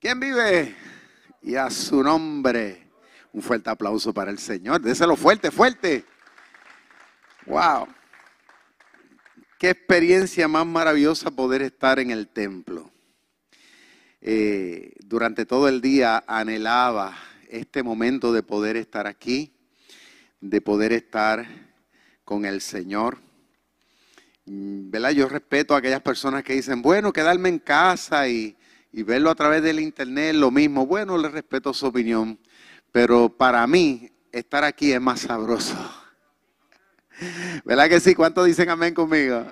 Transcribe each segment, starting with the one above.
¿Quién vive? Y a su nombre. Un fuerte aplauso para el Señor. Déselo fuerte, fuerte. Wow. Qué experiencia más maravillosa poder estar en el templo. Eh, durante todo el día anhelaba este momento de poder estar aquí, de poder estar con el Señor. Mm, ¿Verdad? Yo respeto a aquellas personas que dicen, bueno, quedarme en casa y, y verlo a través del internet, lo mismo. Bueno, le respeto su opinión, pero para mí estar aquí es más sabroso. ¿Verdad que sí? ¿Cuántos dicen amén conmigo?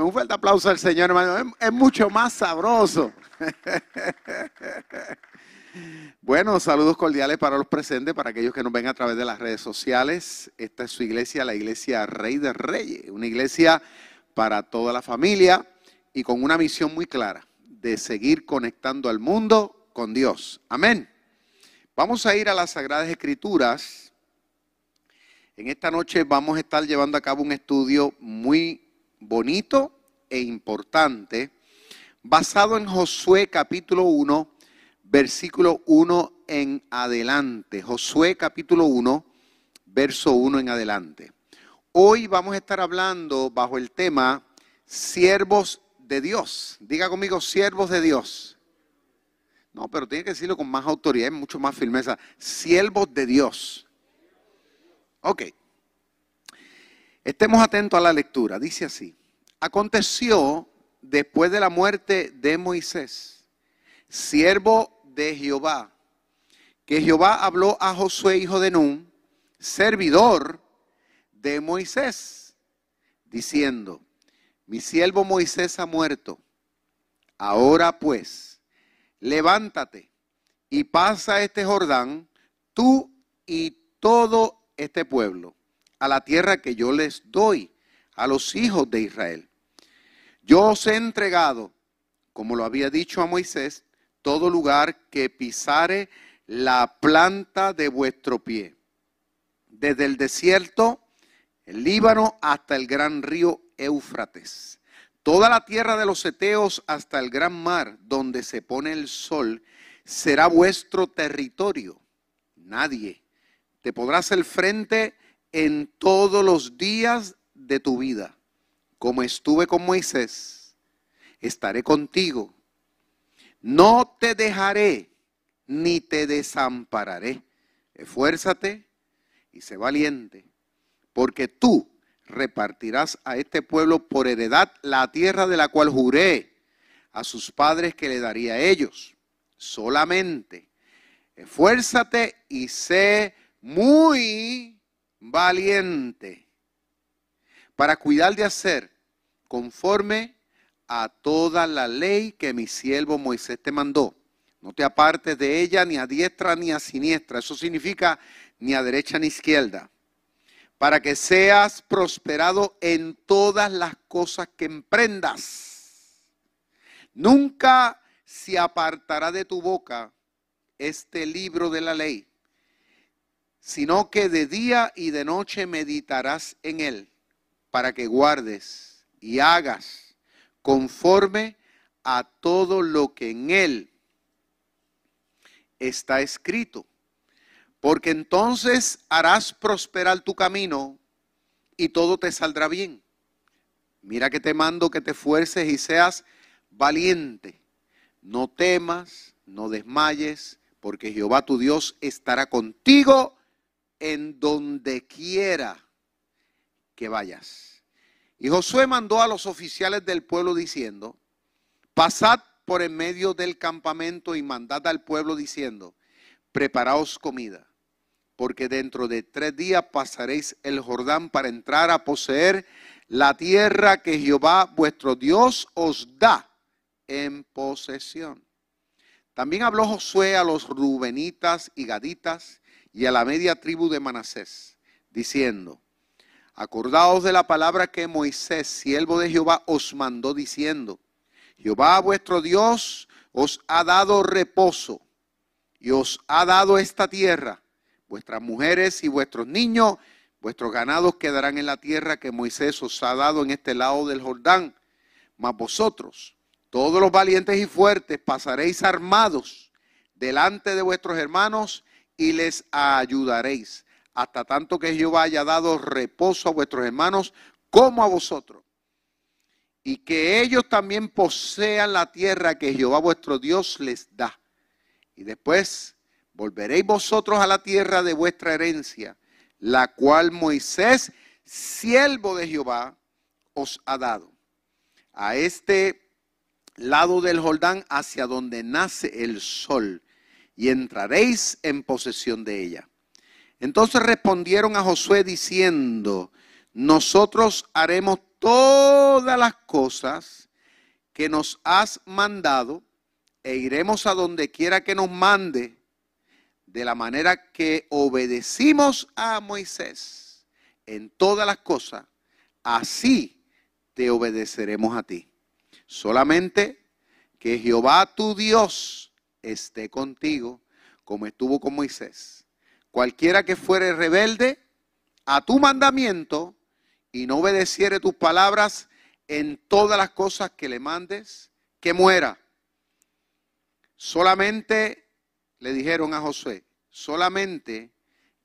un fuerte aplauso al Señor, hermano. Es, mucho más sabroso. bueno, saludos cordiales para los presentes, para aquellos que nos ven a través de las redes sociales. Esta es su iglesia, la iglesia Rey de Reyes, una iglesia para toda la familia y con una misión muy clara de seguir conectando al mundo con Dios. Amén. Vamos a ir a las Sagradas Escrituras. En esta noche vamos a estar llevando a cabo un estudio muy bonito e importante basado en Josué capítulo 1, versículo 1 en adelante. Josué capítulo 1, verso 1 en adelante. Hoy vamos a estar hablando bajo el tema siervos de Dios. Diga conmigo, siervos de Dios. No, pero tiene que decirlo con más autoridad, mucho más firmeza. Siervos de Dios. Ok. Estemos atentos a la lectura. Dice así. Aconteció después de la muerte de Moisés, siervo de Jehová, que Jehová habló a Josué, hijo de Nun, servidor de Moisés, diciendo, mi siervo Moisés ha muerto. Ahora pues, levántate y pasa este Jordán, tú y todo este pueblo, a la tierra que yo les doy a los hijos de Israel. Yo os he entregado, como lo había dicho a Moisés, todo lugar que pisare la planta de vuestro pie, desde el desierto, el Líbano, hasta el gran río Éufrates. Toda la tierra de los Eteos hasta el gran mar, donde se pone el sol, será vuestro territorio. Nadie te podrá hacer frente en todos los días de tu vida. Como estuve con Moisés, estaré contigo. No te dejaré ni te desampararé. Esfuérzate y sé valiente, porque tú repartirás a este pueblo por heredad la tierra de la cual juré a sus padres que le daría a ellos. Solamente esfuérzate y sé muy valiente para cuidar de hacer conforme a toda la ley que mi siervo Moisés te mandó. No te apartes de ella ni a diestra ni a siniestra. Eso significa ni a derecha ni izquierda para que seas prosperado en todas las cosas que emprendas. Nunca se apartará de tu boca este libro de la ley, sino que de día y de noche meditarás en él, para que guardes y hagas conforme a todo lo que en él está escrito porque entonces harás prosperar tu camino y todo te saldrá bien. Mira que te mando que te fuerces y seas valiente. No temas, no desmayes, porque Jehová tu Dios estará contigo en donde quiera que vayas. Y Josué mandó a los oficiales del pueblo diciendo, pasad por en medio del campamento y mandad al pueblo diciendo, preparaos comida porque dentro de tres días pasaréis el Jordán para entrar a poseer la tierra que Jehová vuestro Dios os da en posesión. También habló Josué a los rubenitas y gaditas y a la media tribu de Manasés, diciendo, acordaos de la palabra que Moisés, siervo de Jehová, os mandó diciendo, Jehová vuestro Dios os ha dado reposo y os ha dado esta tierra Vuestras mujeres y vuestros niños, vuestros ganados quedarán en la tierra que Moisés os ha dado en este lado del Jordán. Mas vosotros, todos los valientes y fuertes, pasaréis armados delante de vuestros hermanos y les ayudaréis, hasta tanto que Jehová haya dado reposo a vuestros hermanos como a vosotros. Y que ellos también posean la tierra que Jehová vuestro Dios les da. Y después volveréis vosotros a la tierra de vuestra herencia, la cual Moisés, siervo de Jehová, os ha dado. A este lado del Jordán, hacia donde nace el sol, y entraréis en posesión de ella. Entonces respondieron a Josué diciendo, nosotros haremos todas las cosas que nos has mandado e iremos a donde quiera que nos mande, de la manera que obedecimos a Moisés en todas las cosas, así te obedeceremos a ti. Solamente que Jehová tu Dios esté contigo, como estuvo con Moisés. Cualquiera que fuere rebelde a tu mandamiento y no obedeciere tus palabras en todas las cosas que le mandes, que muera. Solamente le dijeron a Josué, solamente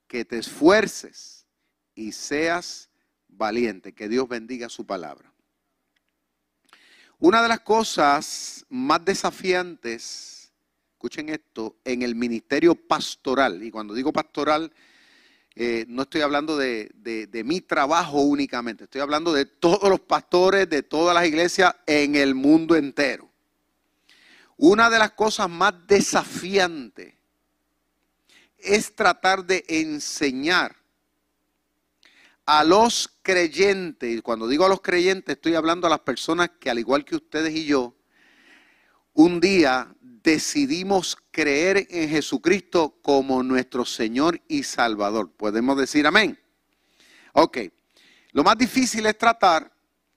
que te esfuerces y seas valiente. Que Dios bendiga su palabra. Una de las cosas más desafiantes, escuchen esto, en el ministerio pastoral, y cuando digo pastoral, eh, no estoy hablando de, mi trabajo únicamente, estoy hablando de todos los pastores de todas las iglesias en el mundo entero. Una de las cosas más desafiantes es tratar de enseñar a los creyentes, y cuando digo a los creyentes estoy hablando a las personas que al igual que ustedes y yo, un día decidimos creer en Jesucristo como nuestro Señor y Salvador. ¿Podemos decir amén? Ok, lo más difícil es tratar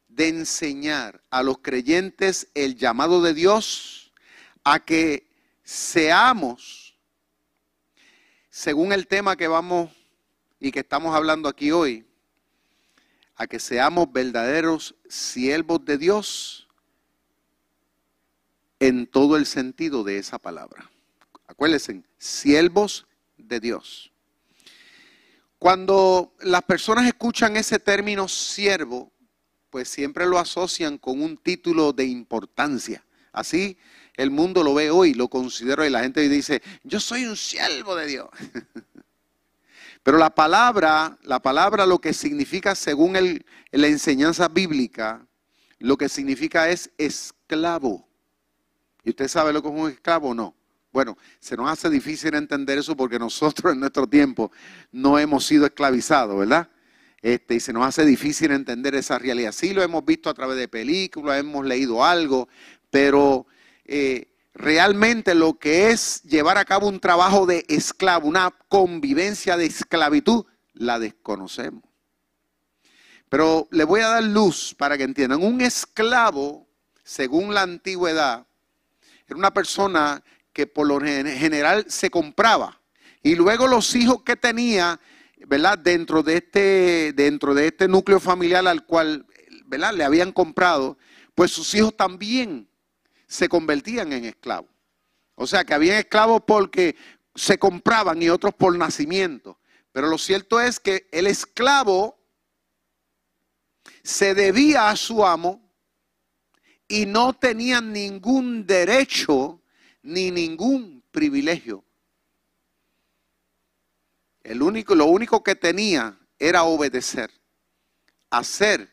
de enseñar a los creyentes el llamado de Dios a que seamos, según el tema que vamos y que estamos hablando aquí hoy, a que seamos verdaderos siervos de Dios en todo el sentido de esa palabra. Acuérdense, siervos de Dios. Cuando las personas escuchan ese término siervo, pues siempre lo asocian con un título de importancia. Así el mundo lo ve hoy, lo considera y la gente dice, yo soy un siervo de Dios. Pero la palabra, la palabra lo que significa según la enseñanza bíblica, lo que significa es esclavo. ¿Y usted sabe lo que es un esclavo o no? Bueno, se nos hace difícil entender eso porque nosotros en nuestro tiempo no hemos sido esclavizados, ¿verdad? Este, y se nos hace difícil entender esa realidad. Sí lo hemos visto a través de películas, hemos leído algo, pero eh, realmente lo que es llevar a cabo un trabajo de esclavo, una convivencia de esclavitud, la desconocemos. Pero le voy a dar luz para que entiendan. Un esclavo, según la antigüedad, era una persona que por lo general se compraba. Y luego los hijos que tenía, ¿verdad? Dentro de este, dentro de este núcleo familiar al cual, ¿verdad? Le habían comprado, pues sus hijos también se convertían en esclavos. O sea que habían esclavos porque se compraban y otros por nacimiento. Pero lo cierto es que el esclavo se debía a su amo y no tenía ningún derecho ni ningún privilegio. El único, lo único que tenía era obedecer, hacer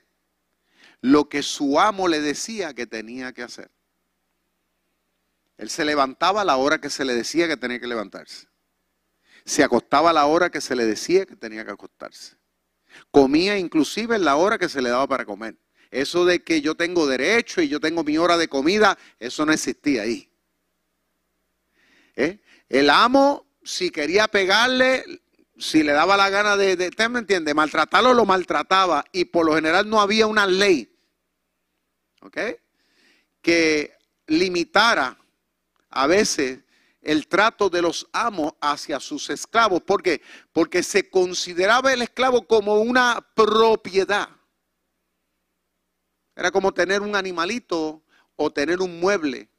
lo que su amo le decía que tenía que hacer. Él se levantaba a la hora que se le decía que tenía que levantarse. Se acostaba a la hora que se le decía que tenía que acostarse. Comía inclusive en la hora que se le daba para comer. Eso de que yo tengo derecho y yo tengo mi hora de comida, eso no existía ahí. ¿Eh? El amo, si quería pegarle, si le daba la gana de, de ¿usted me entiende? Maltratarlo, lo maltrataba. Y por lo general no había una ley, ¿ok? Que limitara a veces el trato de los amos hacia sus esclavos. ¿Por qué? Porque se consideraba el esclavo como una propiedad. Era como tener un animalito o tener un mueble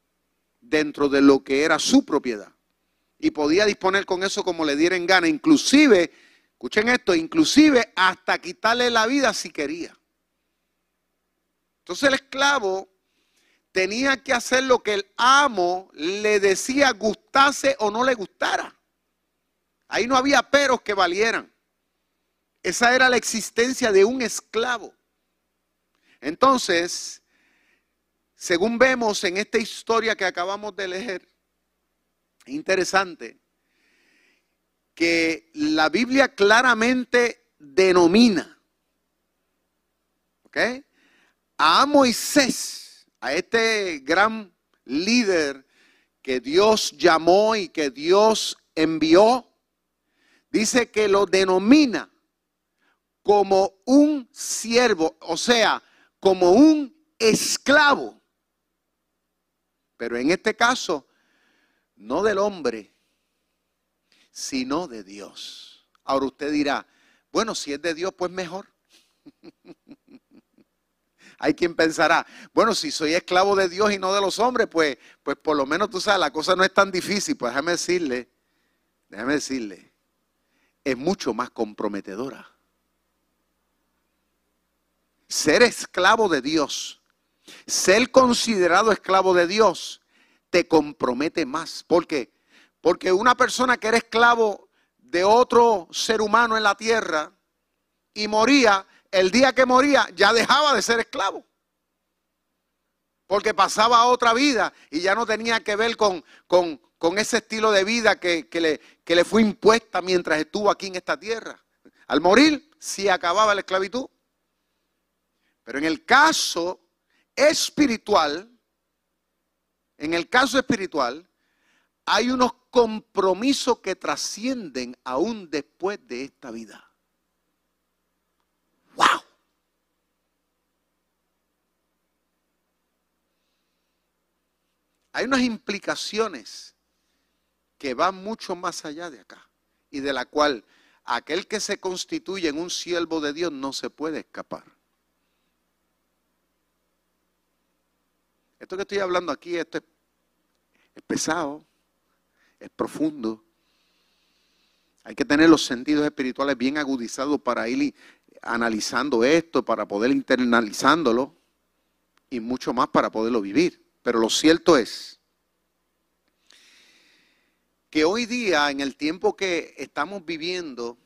dentro de lo que era su propiedad. y podía disponer con eso como le diera en gana, inclusive, escuchen esto, inclusive hasta quitarle la vida si quería. Entonces el esclavo tenía que hacer lo que el amo le decía, gustase o no le gustara. Ahí no había peros que valieran. Esa era la existencia de un esclavo. Entonces, según vemos en esta historia que acabamos de leer, interesante, que la Biblia claramente denomina. A Moisés, a este gran líder que Dios llamó y que Dios envió, dice que lo denomina como un siervo, o sea, como un esclavo. Pero en este caso, no del hombre, sino de Dios. Ahora usted dirá, bueno, si es de Dios, pues mejor. Hay quien pensará, bueno, si soy esclavo de Dios y no de los hombres, pues, pues por lo menos tú sabes, la cosa no es tan difícil. Pues déjame decirle, déjame decirle, es mucho más comprometedora ser esclavo de Dios, ser considerado esclavo de Dios, te compromete más. ¿Por qué? Porque una persona que era esclavo de otro ser humano en la tierra y moría, el día que moría ya dejaba de ser esclavo. Porque pasaba a otra vida y ya no tenía que ver con, con, ese estilo de vida que, le, que le fue impuesta mientras estuvo aquí en esta tierra. Al morir, sí acababa la esclavitud. Pero en el caso espiritual, en el caso espiritual, hay unos compromisos que trascienden aún después de esta vida. Hay unas implicaciones que van mucho más allá de acá y de la cual aquel que se constituye en un siervo de Dios no se puede escapar. Esto que estoy hablando aquí, esto es, pesado, es profundo. Hay que tener los sentidos espirituales bien agudizados para ir analizando esto, para poder internalizándolo y mucho más para poderlo vivir. Pero lo cierto es que hoy día, en el tiempo que estamos viviendo,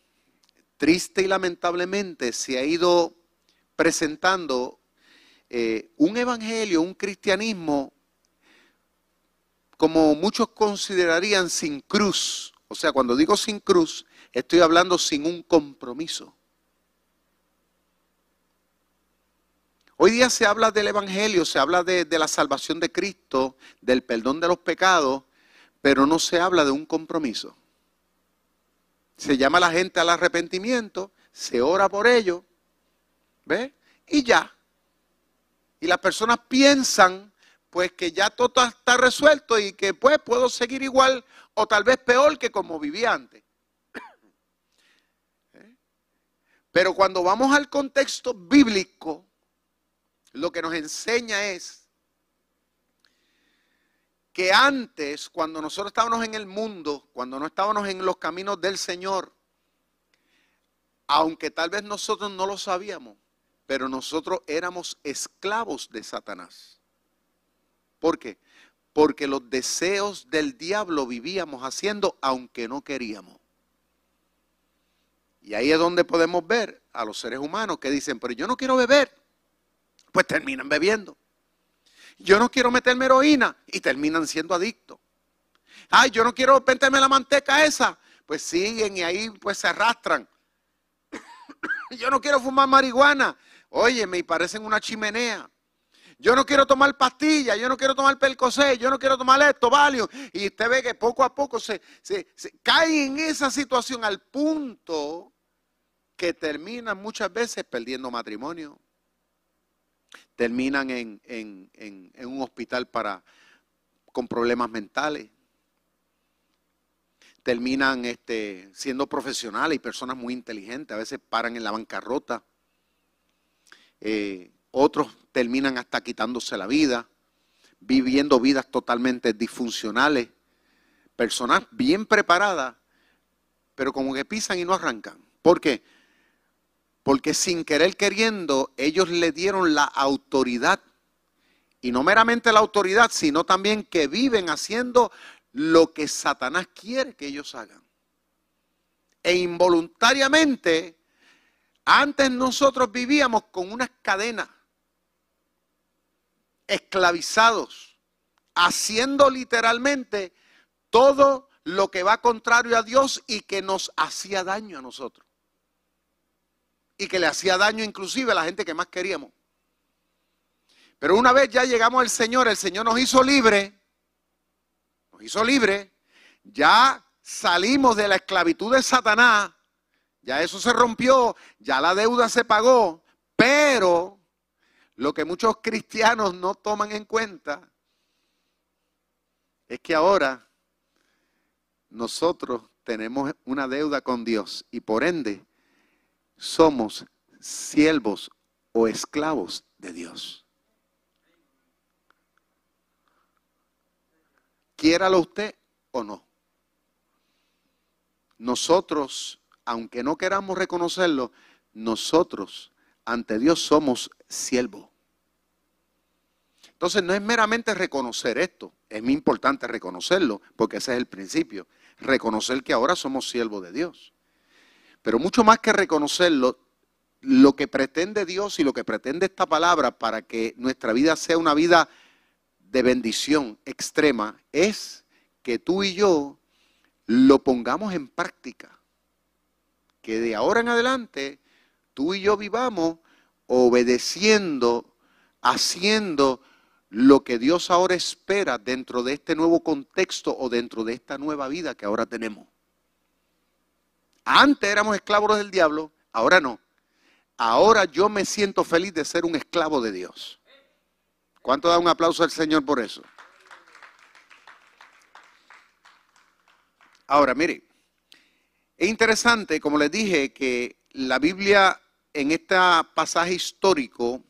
triste y lamentablemente se ha ido presentando eh, un evangelio, un cristianismo, como muchos considerarían sin cruz. O sea, cuando digo sin cruz, estoy hablando sin un compromiso. Hoy día se habla del Evangelio, se habla de, la salvación de Cristo, del perdón de los pecados, pero no se habla de un compromiso. Se llama a la gente al arrepentimiento, se ora por ello, ¿ve? Y ya. Y las personas piensan pues que ya todo está resuelto y que pues puedo seguir igual o tal vez peor que como vivía antes. ¿Eh? Pero cuando vamos al contexto bíblico, lo que nos enseña es que antes, cuando nosotros estábamos en el mundo, cuando no estábamos en los caminos del Señor, aunque tal vez nosotros no lo sabíamos, pero nosotros éramos esclavos de Satanás. ¿Por qué? Porque los deseos del diablo vivíamos haciendo aunque no queríamos. Y ahí es donde podemos ver a los seres humanos que dicen, pero yo no quiero beber. Pues terminan bebiendo. Yo no quiero meterme heroína y terminan siendo adictos. Ay, yo no quiero meterme la manteca esa. Pues siguen y ahí pues se arrastran. yo no quiero fumar marihuana Oye, me parecen una chimenea. Yo no quiero tomar pastillas, yo no quiero tomar pelcosé, yo no quiero tomar esto, valio. Y usted ve que poco a poco se, cae en esa situación al punto que terminan muchas veces perdiendo matrimonio. Terminan en, un hospital para, con problemas mentales. Terminan este, siendo profesionales y personas muy inteligentes. A veces paran en la bancarrota eh, otros terminan hasta quitándose la vida, viviendo vidas totalmente disfuncionales, personas bien preparadas, pero como que pisan y no arrancan. ¿Por qué? Porque sin querer queriendo, ellos le dieron la autoridad. Y no meramente la autoridad, sino también que viven haciendo lo que Satanás quiere que ellos hagan. E involuntariamente, antes nosotros vivíamos con unas cadenas, esclavizados, haciendo literalmente todo lo que va contrario a Dios y que nos hacía daño a nosotros. Y que le hacía daño inclusive a la gente que más queríamos. Pero una vez ya llegamos al Señor, el Señor nos hizo libre, nos hizo libre, ya salimos de la esclavitud de Satanás, ya eso se rompió, ya la deuda se pagó, pero lo que muchos cristianos no toman en cuenta es que ahora nosotros tenemos una deuda con Dios y por ende somos siervos o esclavos de Dios. Quiéralo usted o no. Nosotros, aunque no queramos reconocerlo, nosotros ante Dios somos siervos. Entonces no es meramente reconocer esto, es muy importante reconocerlo, porque ese es el principio, reconocer que ahora somos siervos de Dios. Pero mucho más que reconocerlo, lo que pretende Dios y lo que pretende esta palabra para que nuestra vida sea una vida de bendición extrema es que tú y yo lo pongamos en práctica. Que de ahora en adelante tú y yo vivamos obedeciendo, haciendo lo que Dios ahora espera dentro de este nuevo contexto o dentro de esta nueva vida que ahora tenemos. Antes éramos esclavos del diablo, ahora no. Ahora yo me siento feliz de ser un esclavo de Dios. ¿Cuánto da un aplauso al Señor por eso? Ahora, mire, es interesante, como les dije, que la Biblia en este pasaje histórico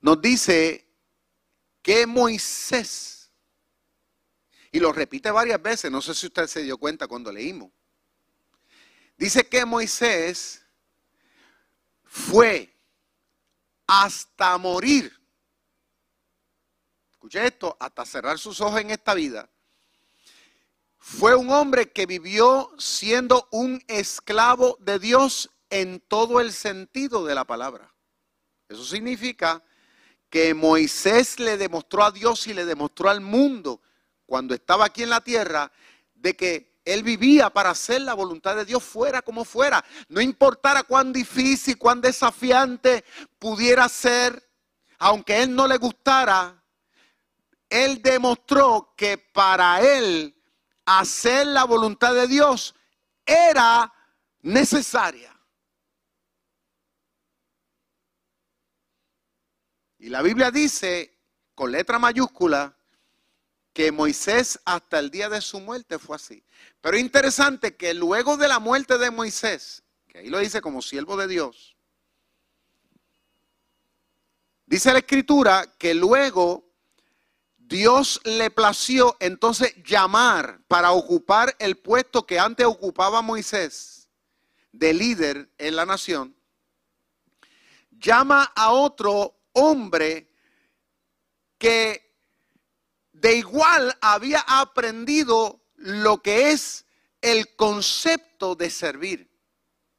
nos dice que Moisés, y lo repite varias veces, no sé si usted se dio cuenta cuando leímos, dice que Moisés fue hasta morir, escuche esto, hasta cerrar sus ojos en esta vida, fue un hombre que vivió siendo un esclavo de Dios en todo el sentido de la palabra. Eso significa que Moisés le demostró a Dios y le demostró al mundo cuando estaba aquí en la tierra de que él vivía para hacer la voluntad de Dios fuera como fuera. No importara cuán difícil, cuán desafiante pudiera ser, aunque él no le gustara, él demostró que para él hacer la voluntad de Dios era necesaria. Y la Biblia dice, con letra mayúscula, que Moisés hasta el día de su muerte fue así. Pero es interesante que luego de la muerte de Moisés, que ahí lo dice como siervo de Dios, dice la escritura que luego Dios le plació entonces llamar para ocupar el puesto que antes ocupaba Moisés de líder en la nación. Llama a otro hombre que de igual había aprendido lo que es el concepto de servir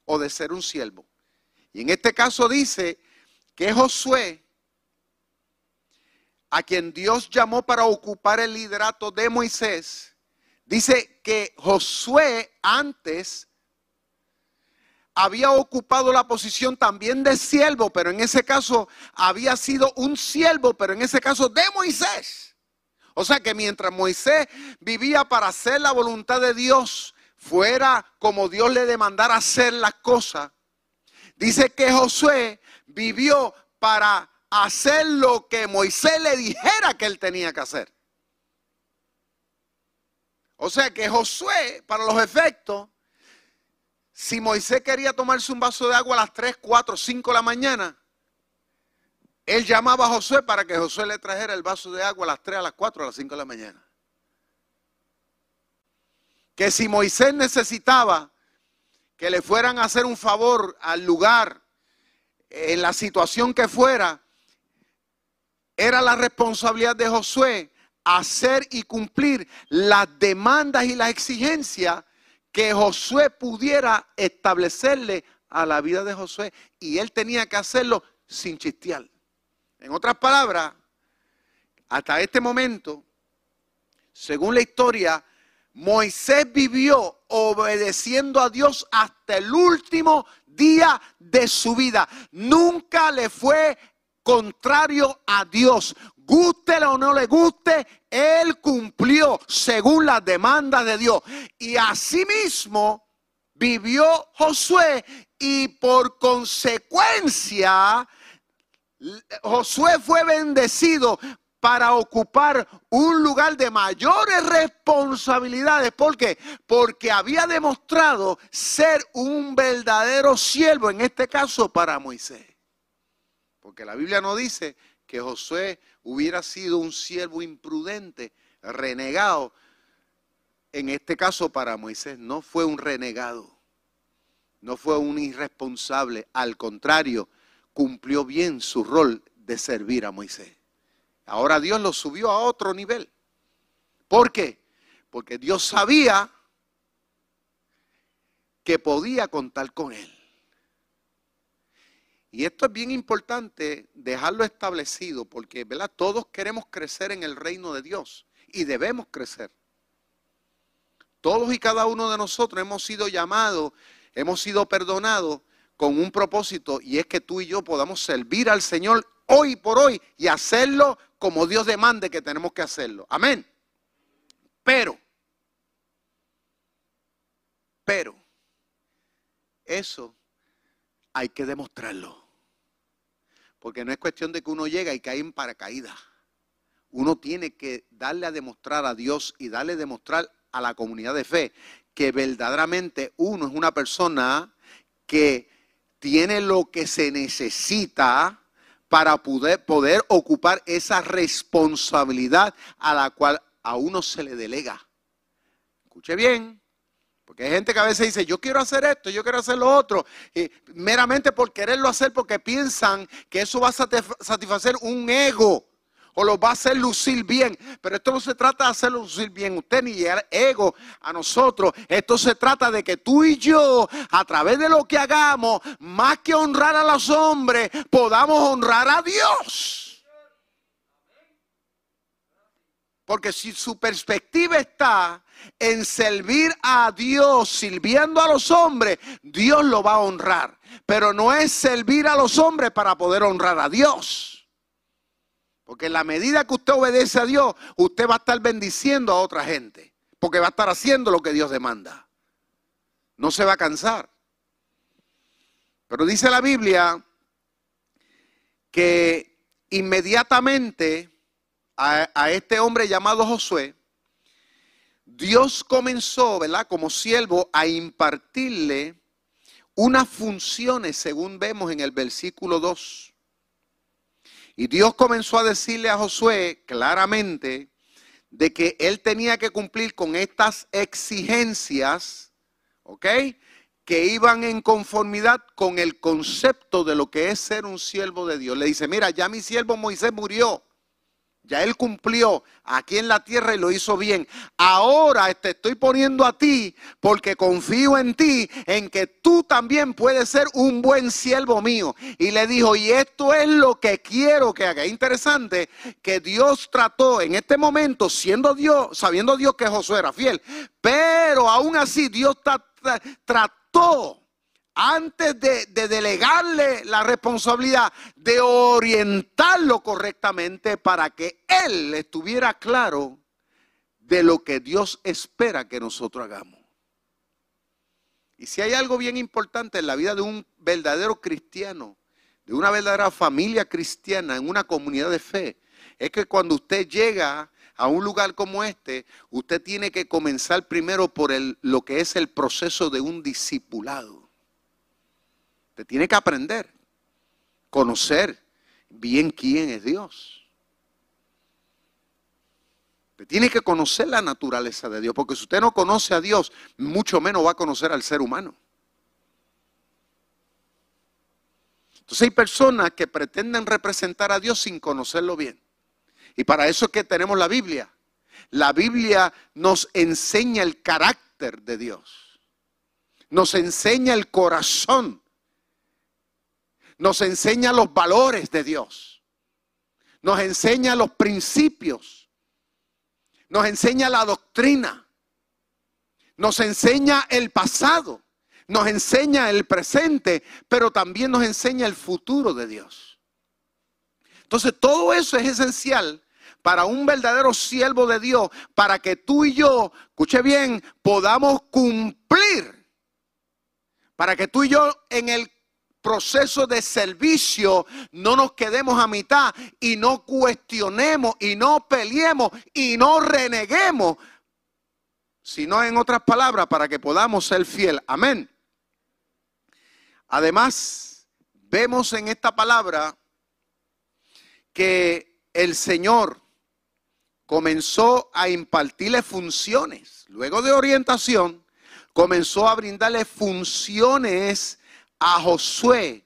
o de ser un siervo. Y en este caso dice que Josué, a quien Dios llamó para ocupar el liderato de Moisés, dice que Josué antes había ocupado la posición también de siervo, pero en ese caso había sido un siervo, pero en ese caso de Moisés. O sea que mientras Moisés vivía para hacer la voluntad de Dios, fuera como Dios le demandara hacer las cosas, dice que Josué vivió para hacer lo que Moisés le dijera que él tenía que hacer. O sea que Josué, para los efectos, si Moisés quería tomarse un vaso de agua a las 3, 4, 5 de la mañana, él llamaba a Josué para que Josué le trajera el vaso de agua a las 3, a las 4, a las 5 de la mañana. que si Moisés necesitaba que le fueran a hacer un favor al lugar, en la situación que fuera, era la responsabilidad de Josué hacer y cumplir las demandas y las exigencias que Josué pudiera establecerle a la vida de Josué. Y él tenía que hacerlo sin chistear. En otras palabras, hasta este momento, según la historia, Moisés vivió obedeciendo a Dios hasta el último día de su vida. Nunca le fue contrario a Dios. Gústele o no le guste, él cumplió según las demandas de Dios. Y asimismo vivió Josué y por consecuencia Josué fue bendecido para ocupar un lugar de mayores responsabilidades. ¿Por qué? Porque había demostrado ser un verdadero siervo, en este caso para Moisés. Porque la Biblia no dice que Josué hubiera sido un siervo imprudente, renegado. En este caso para Moisés no fue un renegado, no fue un irresponsable, al contrario, cumplió bien su rol de servir a Moisés. Ahora Dios lo subió a otro nivel. ¿Por qué? Porque Dios sabía que podía contar con él. Y esto es bien importante dejarlo establecido porque ¿verdad? todos queremos crecer en el reino de Dios y debemos crecer. Todos y cada uno de nosotros hemos sido llamados, hemos sido perdonados con un propósito y es que tú y yo podamos servir al Señor hoy por hoy y hacerlo como Dios demande que tenemos que hacerlo. Amén. Pero, pero, eso hay que demostrarlo. Porque no es cuestión de que uno llega y cae en paracaídas. Uno tiene que darle a demostrar a Dios y darle a demostrar a la comunidad de fe que verdaderamente uno es una persona que tiene lo que se necesita para poder, poder ocupar esa responsabilidad a la cual a uno se le delega. Escuche bien, porque hay gente que a veces dice, yo quiero hacer esto, yo quiero hacer lo otro, meramente por quererlo hacer porque piensan que eso va a satisfacer un ego o lo va a hacer lucir bien. Pero esto no se trata de hacerlo lucir bien usted ni el ego a nosotros. Esto se trata de que tú y yo, a través de lo que hagamos, más que honrar a los hombres, podamos honrar a Dios. Porque si su perspectiva está en servir a Dios, sirviendo a los hombres, Dios lo va a honrar. Pero no es servir a los hombres para poder honrar a Dios. Porque en la medida que usted obedece a Dios, usted va a estar bendiciendo a otra gente. Porque va a estar haciendo lo que Dios demanda. No se va a cansar. Pero dice la Biblia que inmediatamente a, este hombre llamado Josué, Dios comenzó, ¿verdad? Como siervo a impartirle unas funciones, según vemos en el versículo 2. Y Dios comenzó a decirle a Josué claramente de que él tenía que cumplir con estas exigencias, ¿ok? Que iban en conformidad con el concepto de lo que es ser un siervo de Dios. Le dice, mira, ya mi siervo Moisés murió. Ya Él cumplió aquí en la tierra y lo hizo bien. Ahora te estoy poniendo a ti porque confío en ti, en que tú también puedes ser un buen siervo mío. Y le dijo, y esto es lo que quiero que haga. Interesante que Dios trató en este momento, siendo Dios, sabiendo Dios que Josué era fiel, pero aún así Dios trató antes de, delegarle la responsabilidad de orientarlo correctamente para que él estuviera claro de lo que Dios espera que nosotros hagamos. Y si hay algo bien importante en la vida de un verdadero cristiano, de una verdadera familia cristiana, en una comunidad de fe, es que cuando usted llega a un lugar como este, usted tiene que comenzar primero por lo que es el proceso de un discipulado. Usted tiene que aprender, conocer bien quién es Dios. Usted tiene que conocer la naturaleza de Dios, porque si usted no conoce a Dios, mucho menos va a conocer al ser humano. Entonces hay personas que pretenden representar a Dios sin conocerlo bien. Y para eso es que tenemos la Biblia. La Biblia nos enseña el carácter de Dios. Nos enseña el corazón. Nos enseña los valores de Dios. Nos enseña los principios nos enseña la doctrina, nos enseña el pasado, nos enseña el presente, pero también nos enseña el futuro de Dios. Entonces todo eso es esencial para un verdadero siervo de Dios, para que tú y yo, escuche bien, podamos cumplir, para que tú y yo en el proceso de servicio no nos quedemos a mitad y no cuestionemos y no peleemos y no reneguemos, sino en otras palabras, para que podamos ser fiel. Amén. Además, vemos en esta palabra que el Señor comenzó a impartirle funciones. Luego de orientación, comenzó a brindarle funciones a Josué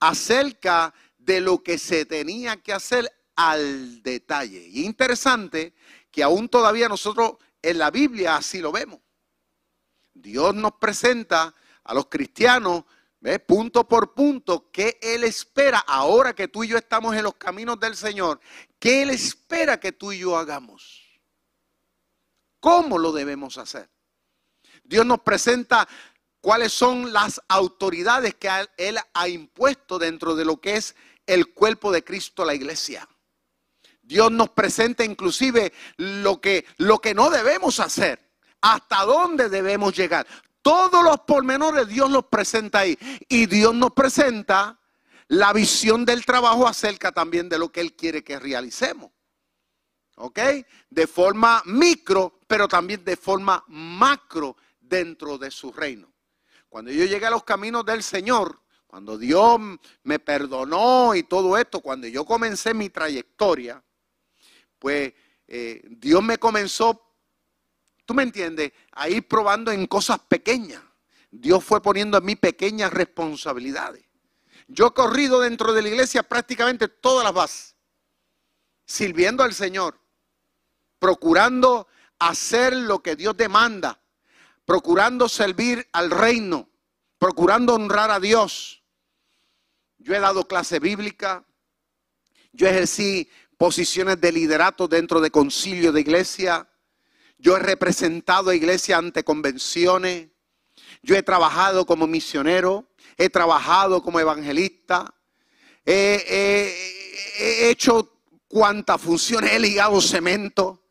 acerca de lo que se tenía que hacer al detalle. Y interesante que aún todavía nosotros en la Biblia así lo vemos. Dios nos presenta a los cristianos, punto por punto, qué Él espera ahora que tú y yo estamos en los caminos del Señor, qué Él espera que tú y yo hagamos. ¿Cómo lo debemos hacer? Dios nos presenta cuáles son las autoridades que Él ha impuesto dentro de lo que es el cuerpo de Cristo, la iglesia. Dios nos presenta inclusive lo que, lo que no debemos hacer, hasta dónde debemos llegar. Todos los pormenores Dios los presenta ahí. Y Dios nos presenta la visión del trabajo acerca también de lo que Él quiere que realicemos. ¿Ok? De forma micro, pero también de forma macro dentro de su reino. Cuando yo llegué a los caminos del Señor, cuando Dios me perdonó y todo esto, cuando yo comencé mi trayectoria, pues eh, Dios me comenzó, tú me entiendes, a ir probando en cosas pequeñas. Dios fue poniendo en mí pequeñas responsabilidades. Yo he corrido dentro de la iglesia prácticamente todas las bases, sirviendo al Señor, procurando hacer lo que Dios demanda, procurando servir al reino, procurando honrar a Dios. Yo he dado clase bíblica, yo ejercí posiciones de liderato dentro de concilio de iglesia, yo he representado a iglesia ante convenciones, yo he trabajado como misionero, he trabajado como evangelista, he, hecho cuantas funciones, he ligado cemento.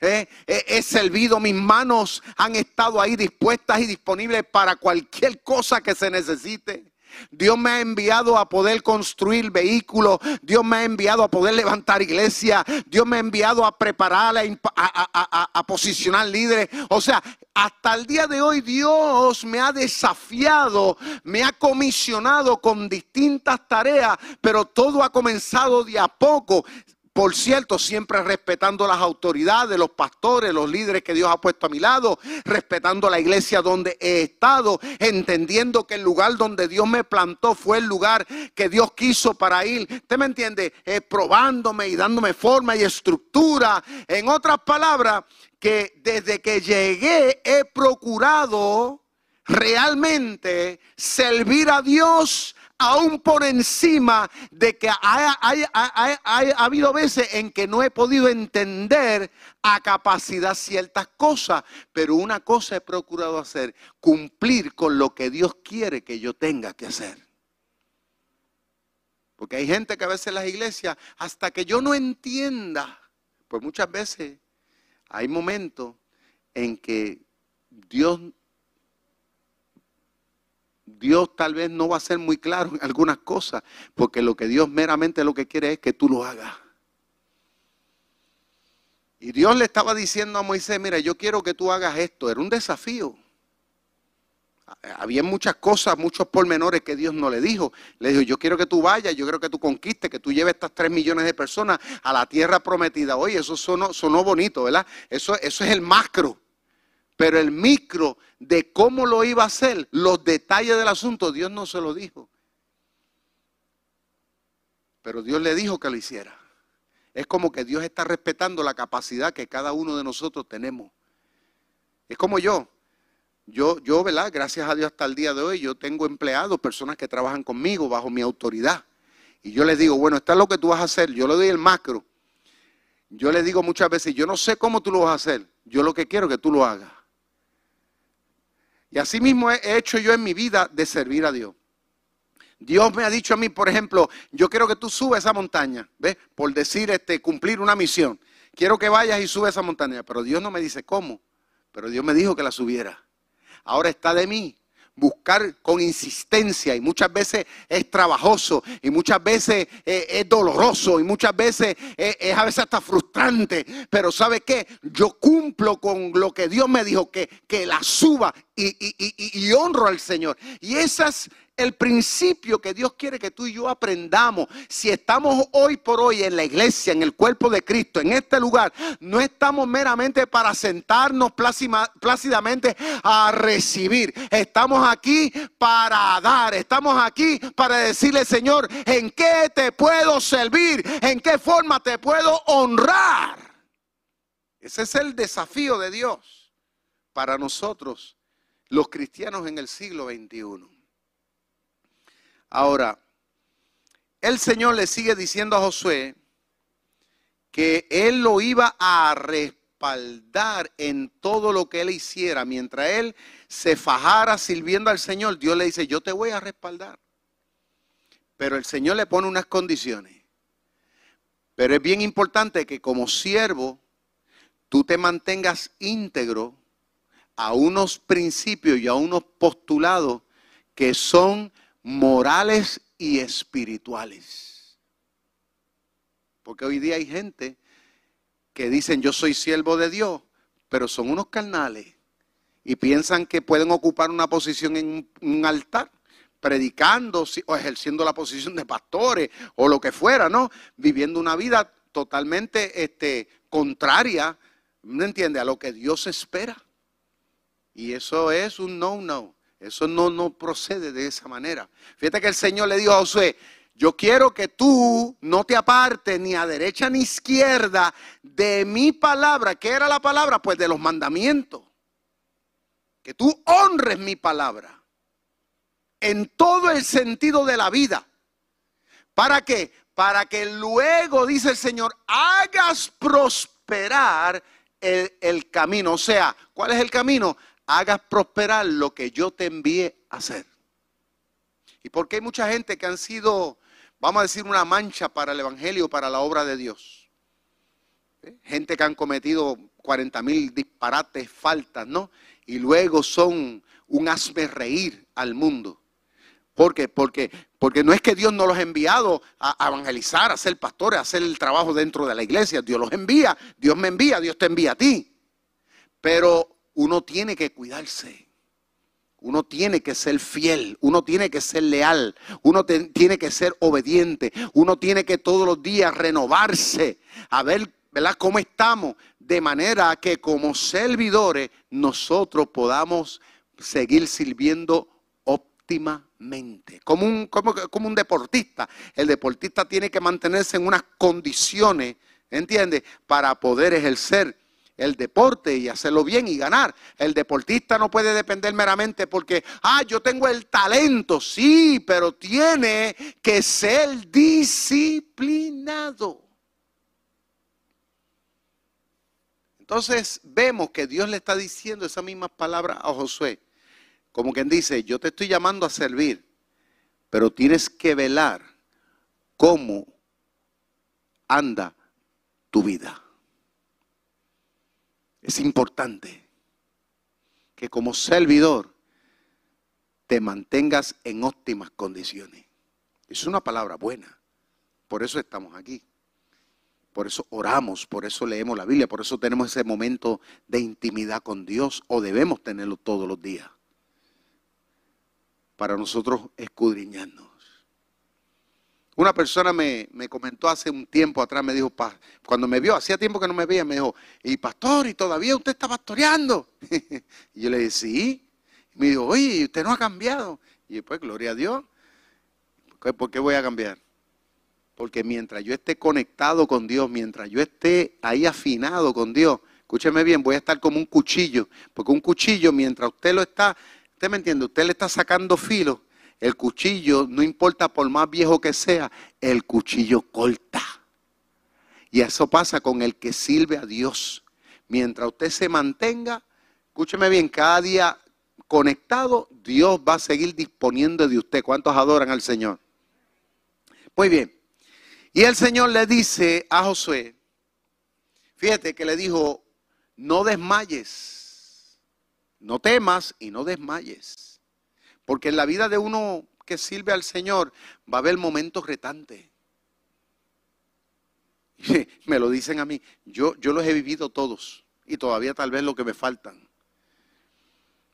He, servido, mis manos han estado ahí dispuestas y disponibles para cualquier cosa que se necesite. Dios me ha enviado a poder construir vehículos. Dios me ha enviado a poder levantar iglesia. Dios me ha enviado a preparar, a, posicionar líderes. O sea, hasta el día de hoy Dios me ha desafiado, me ha comisionado con distintas tareas, pero todo ha comenzado de a poco. Por cierto, siempre respetando las autoridades, los pastores, los líderes que Dios ha puesto a mi lado, respetando la iglesia donde he estado, entendiendo que el lugar donde Dios me plantó fue el lugar que Dios quiso para ir. ¿Usted me entiende? Eh, probándome y dándome forma y estructura. En otras palabras, que desde que llegué he procurado realmente servir a Dios aún por encima de que ha, habido veces en que no he podido entender a capacidad ciertas cosas, pero una cosa he procurado hacer, cumplir con lo que Dios quiere que yo tenga que hacer. Porque hay gente que a veces en las iglesias, hasta que yo no entienda, pues muchas veces hay momentos en que Dios Dios tal vez no va a ser muy claro en algunas cosas, porque lo que Dios meramente lo que quiere es que tú lo hagas. Y Dios le estaba diciendo a Moisés, mira, yo quiero que tú hagas esto. Era un desafío. había muchas cosas, muchos pormenores que Dios no le dijo. Le dijo, yo quiero que tú vayas, yo quiero que tú conquistes, que tú lleves estas tres millones de personas a la tierra prometida. Oye, eso sonó, sonó bonito, ¿verdad? Eso, eso es el macro. Pero el micro de cómo lo iba a hacer, los detalles del asunto, Dios no se lo dijo. Pero Dios le dijo que lo hiciera. Es como que Dios está respetando la capacidad que cada uno de nosotros tenemos. Es como yo. Yo, yo, ¿verdad? Gracias a Dios hasta el día de hoy, yo tengo empleados, personas que trabajan conmigo bajo mi autoridad. Y yo les digo, bueno, esto es lo que tú vas a hacer. Yo le doy el macro. Yo le digo muchas veces, yo no sé cómo tú lo vas a hacer. Yo lo que quiero es que tú lo hagas. Y así mismo he hecho yo en mi vida de servir a Dios. Dios me ha dicho a mí, por ejemplo, yo quiero que tú subas esa montaña, ¿ves? Por decir, este, cumplir una misión. Quiero que vayas y subas esa montaña, pero Dios no me dice cómo, pero Dios me dijo que la subiera. Ahora está de mí buscar con insistencia y muchas veces es trabajoso y muchas veces es, doloroso y muchas veces es, a veces hasta frustrante, pero ¿sabe qué? Yo cumplo con lo que Dios me dijo, que, que la suba y, honro al Señor. Y esas, el principio que Dios quiere que tú y yo aprendamos. Si estamos hoy por hoy en la iglesia, en el cuerpo de Cristo, en este lugar, no estamos meramente para sentarnos plácidamente a recibir. Estamos aquí para dar. Estamos aquí para decirle, Señor, ¿en qué te puedo servir? ¿En qué forma te puedo honrar? Ese es el desafío de Dios para nosotros, los cristianos en el siglo XXI. Ahora, el Señor le sigue diciendo a Josué que él lo iba a respaldar en todo lo que él hiciera. Mientras él se fajara sirviendo al Señor, Dios le dice, yo te voy a respaldar. Pero el Señor le pone unas condiciones. Pero es bien importante que como siervo tú te mantengas íntegro a unos principios y a unos postulados que son morales y espirituales. Porque hoy día hay gente que dicen yo soy siervo de Dios, pero son unos carnales y piensan que pueden ocupar una posición en un altar predicando o ejerciendo la posición de pastores o lo que fuera, ¿no? Viviendo una vida totalmente este, contraria, ¿me entiende? A lo que Dios espera. Y eso es un no-no. Eso no, no procede de esa manera. Fíjate que el Señor le dijo a Josué, yo quiero que tú no te apartes ni a derecha ni izquierda de mi palabra. ¿Qué era la palabra? Pues de los mandamientos. Que tú honres mi palabra en todo el sentido de la vida. ¿Para qué? Para que luego, dice el Señor, hagas prosperar el, el camino. O sea, ¿cuál es el camino? Hagas prosperar lo que yo te envié a hacer. Y porque hay mucha gente que han sido, vamos a decir, una mancha para el Evangelio, para la obra de Dios. ¿Eh? Gente que han cometido 40 mil disparates, faltas, ¿no? Y luego son un asme reír al mundo. ¿Por qué? Porque, porque no es que Dios no los ha enviado a evangelizar, a ser pastores, a hacer el trabajo dentro de la iglesia. Dios los envía, Dios me envía, Dios te envía a ti. Pero uno tiene que cuidarse. Uno tiene que ser fiel, uno tiene que ser leal, uno tiene que ser obediente, uno tiene que todos los días renovarse, a ver, ¿verdad? ¿Cómo estamos? De manera que como servidores nosotros podamos seguir sirviendo óptimamente. Como un, como, como un deportista. El deportista tiene que mantenerse en unas condiciones, ¿entiendes? Para poder ejercer el deporte y hacerlo bien y ganar. El deportista no puede depender meramente porque, ah, yo tengo el talento, sí, pero tiene que ser disciplinado. Entonces vemos que Dios le está diciendo esas mismas palabras a Josué. Como quien dice, yo te estoy llamando a servir, pero tienes que velar cómo anda tu vida. Es importante que como servidor te mantengas en óptimas condiciones. Es una palabra buena. Por eso estamos aquí. Por eso oramos, por eso leemos la Biblia, por eso tenemos ese momento de intimidad con Dios o debemos tenerlo todos los días. para nosotros escudriñarnos. Una persona me, comentó hace un tiempo atrás, me dijo, cuando me vio, hacía tiempo que no me veía, me dijo, y pastor, ¿y todavía usted está pastoreando? y yo le dije, sí. Y me dijo, oye, usted no ha cambiado. Y yo, pues, gloria a Dios. ¿Por qué voy a cambiar? Porque mientras yo esté conectado con Dios, mientras yo esté ahí afinado con Dios, escúcheme bien, voy a estar como un cuchillo. Porque un cuchillo, mientras usted lo está, usted me entiende, usted le está sacando filo el cuchillo, no importa por más viejo que sea, el cuchillo corta. Y eso pasa con el que sirve a Dios. Mientras usted se mantenga, escúcheme bien, cada día conectado, Dios va a seguir disponiendo de usted. ¿Cuántos adoran al Señor? Muy bien. Y el Señor le dice a Josué, fíjate que le dijo, no desmayes, no temas y no desmayes. Porque en la vida de uno que sirve al Señor va a haber momentos retantes. Me lo dicen a mí. Yo, yo los he vivido todos y todavía tal vez lo que me faltan.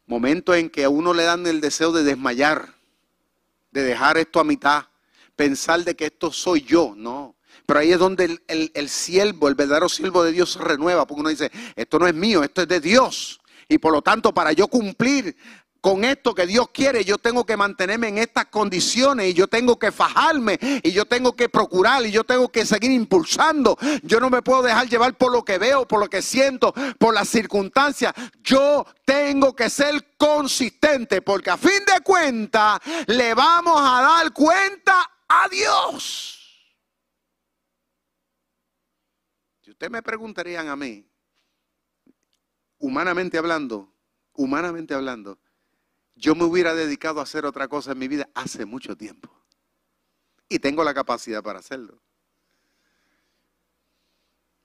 Momentos en que a uno le dan el deseo de desmayar, de dejar esto a mitad, pensar de que esto soy yo, no. Pero ahí es donde el, el, el siervo, el verdadero siervo de Dios se renueva, porque uno dice, esto no es mío, esto es de Dios. Y por lo tanto, para yo cumplir con esto que Dios quiere, yo tengo que mantenerme en estas condiciones y yo tengo que fajarme y yo tengo que procurar y yo tengo que seguir impulsando. Yo no me puedo dejar llevar por lo que veo, por lo que siento, por las circunstancias. Yo tengo que ser consistente porque a fin de cuentas le vamos a dar cuenta a Dios. Si ustedes me preguntarían a mí, humanamente hablando, humanamente hablando, yo me hubiera dedicado a hacer otra cosa en mi vida hace mucho tiempo. Y tengo la capacidad para hacerlo.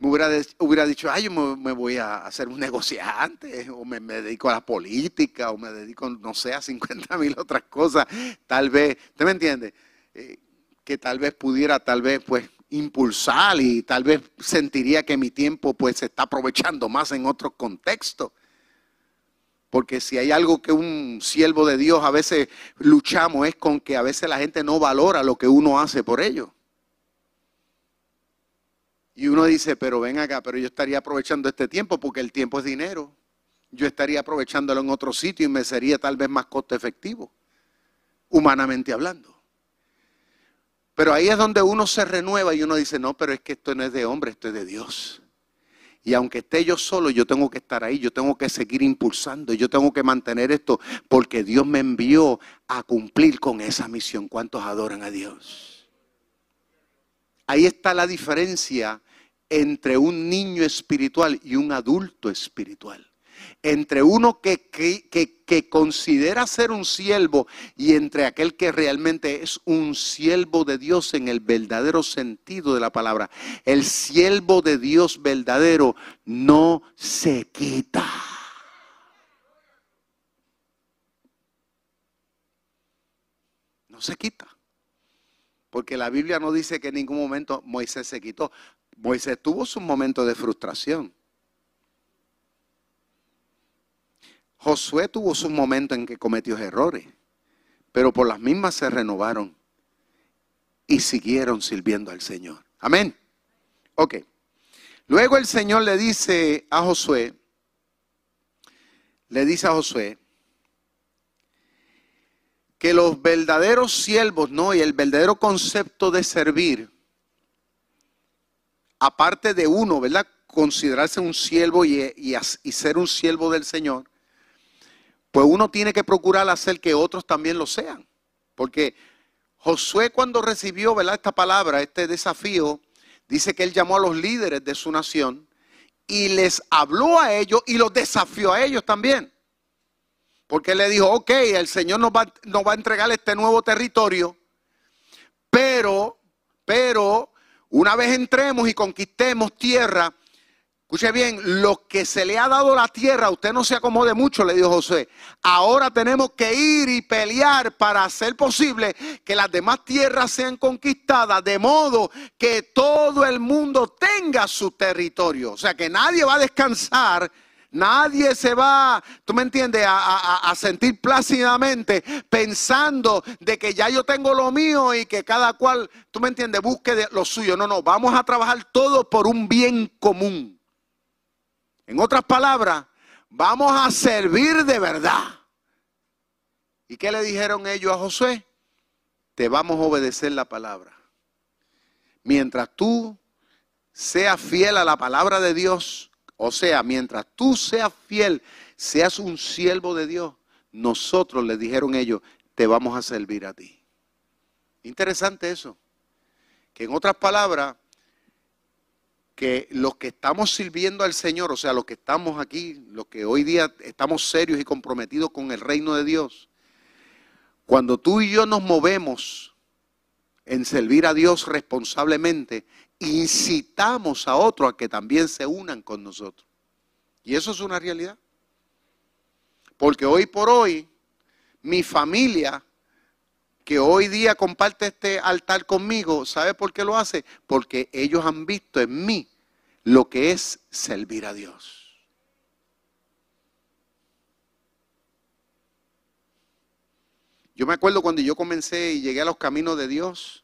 Me hubiera, dicho, ay, yo me, voy a hacer un negociante, o me, dedico a la política, o me dedico, no sé, a 50 mil otras cosas. Tal vez, ¿usted me entiende? Eh, que tal vez pudiera, tal vez, pues, impulsar y tal vez sentiría que mi tiempo, pues, se está aprovechando más en otros contextos. Porque si hay algo que un siervo de Dios a veces luchamos es con que a veces la gente no valora lo que uno hace por ellos. Y uno dice, pero ven acá, pero yo estaría aprovechando este tiempo porque el tiempo es dinero. Yo estaría aprovechándolo en otro sitio y me sería tal vez más costo efectivo, humanamente hablando. Pero ahí es donde uno se renueva y uno dice, no, pero es que esto no es de hombre, esto es de Dios. Y aunque esté yo solo, yo tengo que estar ahí, yo tengo que seguir impulsando, yo tengo que mantener esto, porque Dios me envió a cumplir con esa misión. ¿Cuántos adoran a Dios? Ahí está la diferencia entre un niño espiritual y un adulto espiritual entre uno que, que, considera ser un siervo y entre aquel que realmente es un siervo de Dios en el verdadero sentido de la palabra. El siervo de Dios verdadero no se quita. No se quita. Porque la Biblia no dice que en ningún momento Moisés se quitó. Moisés tuvo su momento de frustración. Josué tuvo su momento en que cometió errores, pero por las mismas se renovaron y siguieron sirviendo al Señor. Amén. Ok. Luego el Señor le dice a Josué, le dice a Josué, que los verdaderos siervos, ¿no? Y el verdadero concepto de servir, aparte de uno, ¿verdad? Considerarse un siervo y, y ser un siervo del Señor, pues uno tiene que procurar hacer que otros también lo sean. Porque Josué cuando recibió ¿verdad? esta palabra, este desafío, dice que él llamó a los líderes de su nación y les habló a ellos y los desafió a ellos también. Porque él le dijo, ok, el Señor nos va, nos va a entregar este nuevo territorio, pero, pero, una vez entremos y conquistemos tierra, Escuche bien, lo que se le ha dado la tierra, usted no se acomode mucho, le dijo José. Ahora tenemos que ir y pelear para hacer posible que las demás tierras sean conquistadas, de modo que todo el mundo tenga su territorio. O sea, que nadie va a descansar Nadie se va, tú me entiendes, a, sentir plácidamente pensando de que ya yo tengo lo mío y que cada cual, tú me entiendes, busque lo suyo. No, no, vamos a trabajar todo por un bien común. En otras palabras, vamos a servir de verdad. ¿Y qué le dijeron ellos a Josué? Te vamos a obedecer la palabra. Mientras tú seas fiel a la palabra de Dios, o sea, mientras tú seas fiel, seas un siervo de Dios, nosotros le dijeron ellos, te vamos a servir a ti. Interesante eso. Que en otras palabras, que los que estamos sirviendo al Señor, o sea, los que estamos aquí, los que hoy día estamos serios y comprometidos con el reino de Dios, cuando tú y yo nos movemos en servir a Dios responsablemente, incitamos a otros a que también se unan con nosotros. Y eso es una realidad. Porque hoy por hoy, mi familia, que hoy día comparte este altar conmigo, ¿sabe por qué lo hace? Porque ellos han visto en mí lo que es servir a Dios. Yo me acuerdo cuando yo comencé y llegué a los caminos de Dios,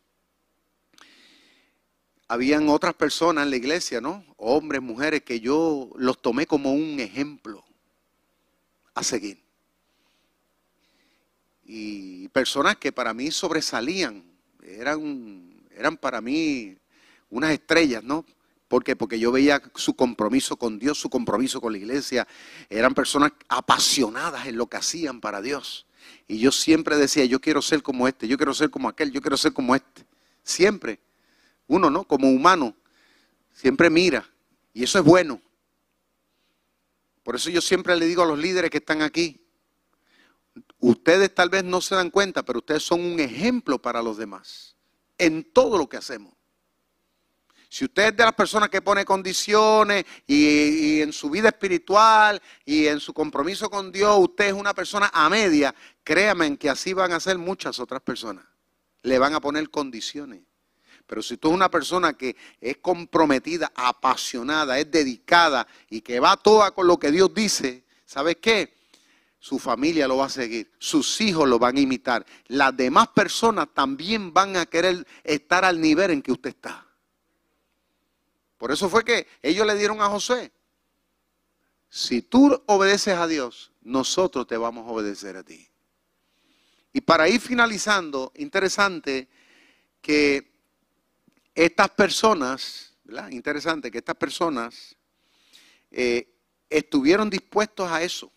habían otras personas en la iglesia, ¿no? Hombres, mujeres, que yo los tomé como un ejemplo a seguir. Y personas que para mí sobresalían, eran, eran para mí unas estrellas, ¿no? ¿Por qué? Porque yo veía su compromiso con Dios, su compromiso con la iglesia. Eran personas apasionadas en lo que hacían para Dios. Y yo siempre decía, yo quiero ser como este, yo quiero ser como aquel, yo quiero ser como este. Siempre uno, ¿no? Como humano, siempre mira. Y eso es bueno. Por eso yo siempre le digo a los líderes que están aquí, ustedes tal vez no se dan cuenta, pero ustedes son un ejemplo para los demás en todo lo que hacemos. Si usted es de las personas que pone condiciones y, en su vida espiritual y en su compromiso con Dios, usted es una persona a media, créanme que así van a ser muchas otras personas. Le van a poner condiciones. Pero si tú eres una persona que es comprometida, apasionada, es dedicada y que va toda con lo que Dios dice, ¿sabes qué? Su familia lo va a seguir, sus hijos lo van a imitar, las demás personas también van a querer estar al nivel en que usted está. Por eso fue que ellos le dieron a José, si tú obedeces a Dios, nosotros te vamos a obedecer a ti. Y para ir finalizando, interesante que estas personas, ¿verdad? Interesante que estas personas eh, estuvieron dispuestos a eso.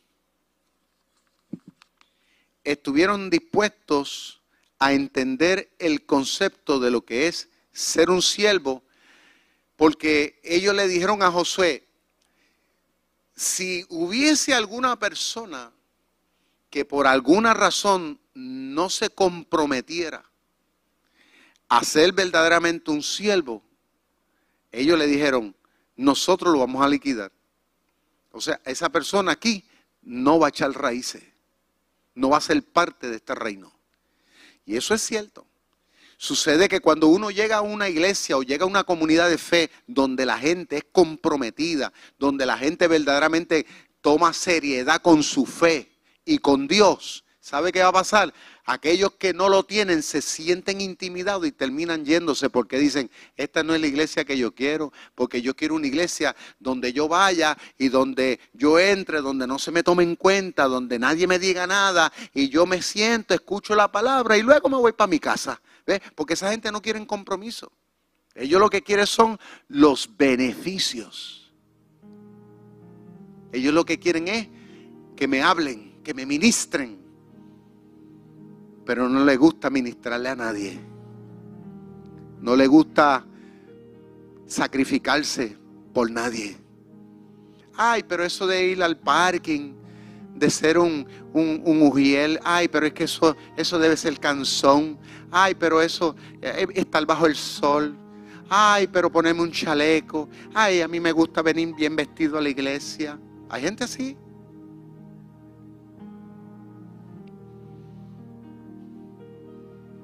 Estuvieron dispuestos a entender el concepto de lo que es ser un siervo, porque ellos le dijeron a Josué, si hubiese alguna persona que por alguna razón no se comprometiera a ser verdaderamente un siervo, ellos le dijeron, nosotros lo vamos a liquidar. O sea, esa persona aquí no va a echar raíces, no va a ser parte de este reino. Y eso es cierto. Sucede que cuando uno llega a una iglesia o llega a una comunidad de fe donde la gente es comprometida, donde la gente verdaderamente toma seriedad con su fe y con Dios, ¿sabe qué va a pasar? Aquellos que no lo tienen se sienten intimidados y terminan yéndose porque dicen, esta no es la iglesia que yo quiero, porque yo quiero una iglesia donde yo vaya y donde yo entre, donde no se me tome en cuenta, donde nadie me diga nada y yo me siento, escucho la palabra y luego me voy para mi casa. ¿Ves? Porque esa gente no quiere compromiso. Ellos lo que quieren son los beneficios. Ellos lo que quieren es que me hablen, que me ministren, pero no le gusta ministrarle a nadie. No le gusta sacrificarse por nadie. Ay, pero eso de ir al parking, de ser un, un, un ujiel, ay, pero es que eso, eso debe ser canzón. Ay, pero eso, eh, estar bajo el sol. Ay, pero ponerme un chaleco. Ay, a mí me gusta venir bien vestido a la iglesia. Hay gente así.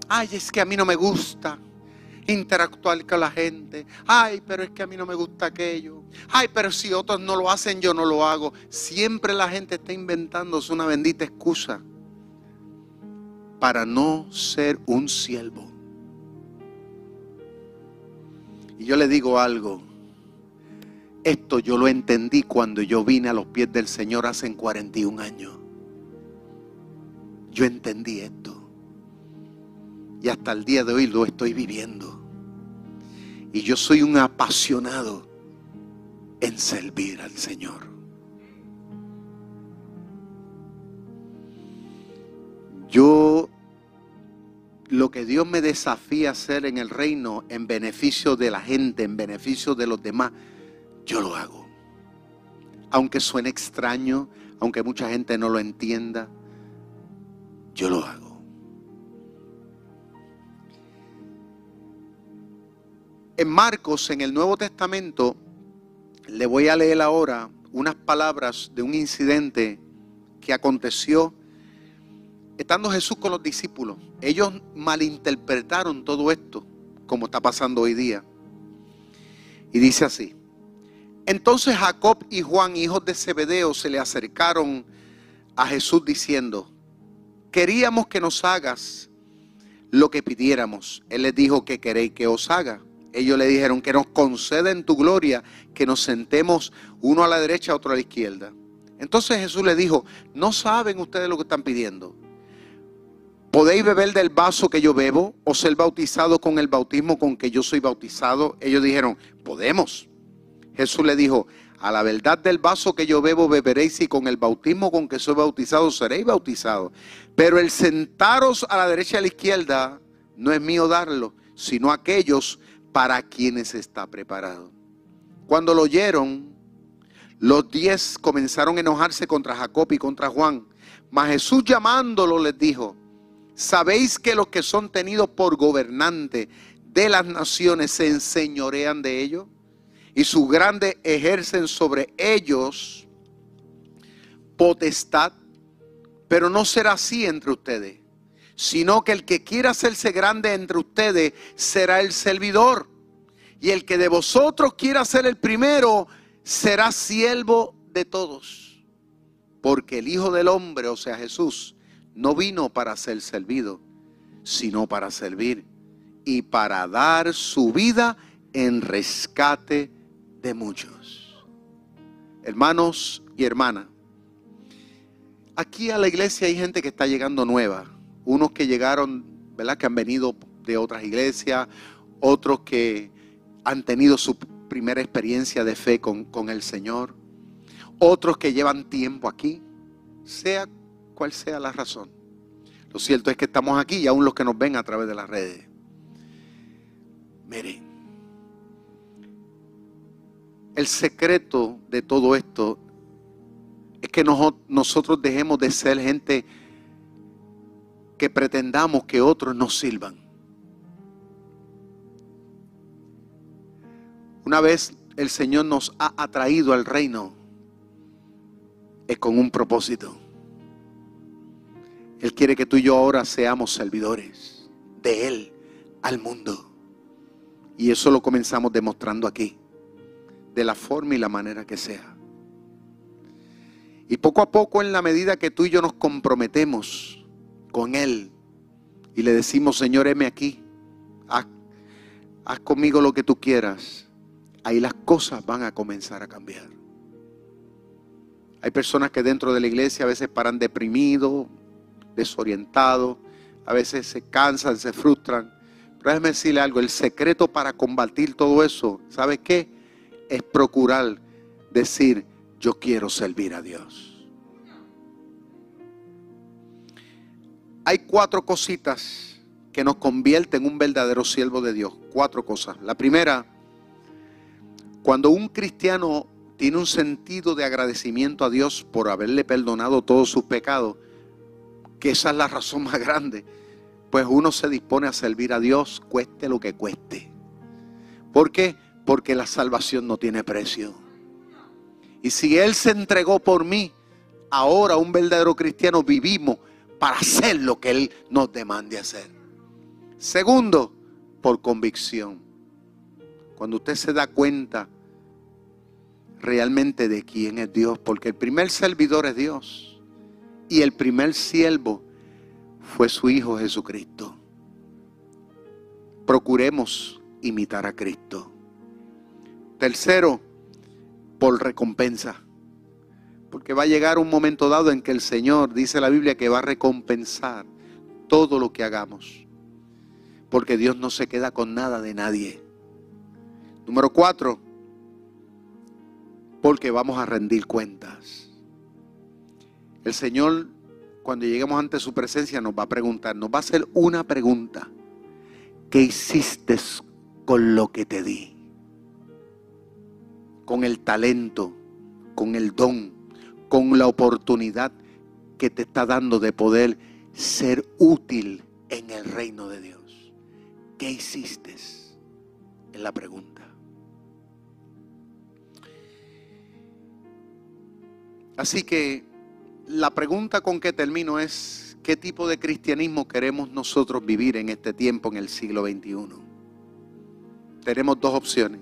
ay, es que a mí no me gusta interactuar con la gente. Ay, pero es que a mí no me gusta aquello. Ay, pero si otros no lo hacen, yo no lo hago. Siempre la gente está inventándose una bendita excusa para no ser un siervo. Y yo le digo algo. Esto yo lo entendí cuando yo vine a los pies del Señor hace 41 años. Yo entendí esto. Y hasta el día de hoy lo estoy viviendo. Y yo soy un apasionado en servir al Señor. Yo lo que Dios me desafía a hacer en el reino en beneficio de la gente, en beneficio de los demás, yo lo hago. Aunque suene extraño, aunque mucha gente no lo entienda, yo lo hago. En Marcos, en el Nuevo Testamento, le voy a leer ahora unas palabras de un incidente que aconteció estando Jesús con los discípulos. Ellos malinterpretaron todo esto, como está pasando hoy día. Y dice así. Entonces Jacob y Juan, hijos de Zebedeo, se le acercaron a Jesús diciendo, queríamos que nos hagas lo que pidiéramos. Él les dijo, ¿qué queréis que os haga? ellos le dijeron que nos conceda en tu gloria que nos sentemos uno a la derecha, otro a la izquierda. Entonces Jesús le dijo, no saben ustedes lo que están pidiendo. ¿Podéis beber del vaso que yo bebo o ser bautizado con el bautismo con que yo soy bautizado? Ellos dijeron, podemos. Jesús le dijo, a la verdad del vaso que yo bebo beberéis y con el bautismo con que soy bautizado seréis bautizados. Pero el sentaros a la derecha y a la izquierda no es mío darlo, sino aquellos para quienes está preparado. Cuando lo oyeron, los diez comenzaron a enojarse contra Jacob y contra Juan. Mas Jesús llamándolo les dijo, ¿sabéis que los que son tenidos por gobernante de las naciones se enseñorean de ellos? Y sus grandes ejercen sobre ellos potestad. Pero no será así entre ustedes sino que el que quiera hacerse grande entre ustedes será el servidor. Y el que de vosotros quiera ser el primero será siervo de todos. Porque el Hijo del Hombre, o sea Jesús, no vino para ser servido, sino para servir y para dar su vida en rescate de muchos. Hermanos y hermanas, aquí a la iglesia hay gente que está llegando nueva unos que llegaron, ¿verdad? Que han venido de otras iglesias, otros que han tenido su primera experiencia de fe con, con el Señor, otros que llevan tiempo aquí, sea cual sea la razón. Lo cierto es que estamos aquí y aún los que nos ven a través de las redes. Miren, el secreto de todo esto es que nosotros dejemos de ser gente que pretendamos que otros nos sirvan. Una vez el Señor nos ha atraído al reino, es con un propósito. Él quiere que tú y yo ahora seamos servidores de Él al mundo. Y eso lo comenzamos demostrando aquí, de la forma y la manera que sea. Y poco a poco, en la medida que tú y yo nos comprometemos con Él y le decimos, Señor, heme aquí, haz, haz conmigo lo que tú quieras, ahí las cosas van a comenzar a cambiar. Hay personas que dentro de la iglesia a veces paran deprimidos, desorientados, a veces se cansan, se frustran. Pero déjeme decirle algo, el secreto para combatir todo eso, ¿sabe qué? Es procurar decir, yo quiero servir a Dios. hay cuatro cositas que nos convierten en un verdadero siervo de Dios. Cuatro cosas. La primera, cuando un cristiano tiene un sentido de agradecimiento a Dios por haberle perdonado todos sus pecados, que esa es la razón más grande, pues uno se dispone a servir a Dios, cueste lo que cueste. ¿Por qué? Porque la salvación no tiene precio. Y si Él se entregó por mí, ahora un verdadero cristiano vivimos para hacer lo que Él nos demande hacer. Segundo, por convicción. Cuando usted se da cuenta realmente de quién es Dios, porque el primer servidor es Dios y el primer siervo fue su Hijo Jesucristo. Procuremos imitar a Cristo. Tercero, por recompensa. Porque va a llegar un momento dado en que el Señor, dice la Biblia, que va a recompensar todo lo que hagamos. Porque Dios no se queda con nada de nadie. Número cuatro, porque vamos a rendir cuentas. El Señor, cuando lleguemos ante su presencia, nos va a preguntar, nos va a hacer una pregunta. ¿Qué hiciste con lo que te di? Con el talento, con el don, con la oportunidad que te está dando de poder ser útil en el reino de Dios. ¿Qué hiciste? Es la pregunta. Así que la pregunta con que termino es, ¿qué tipo de cristianismo queremos nosotros vivir en este tiempo, en el siglo XXI? Tenemos dos opciones.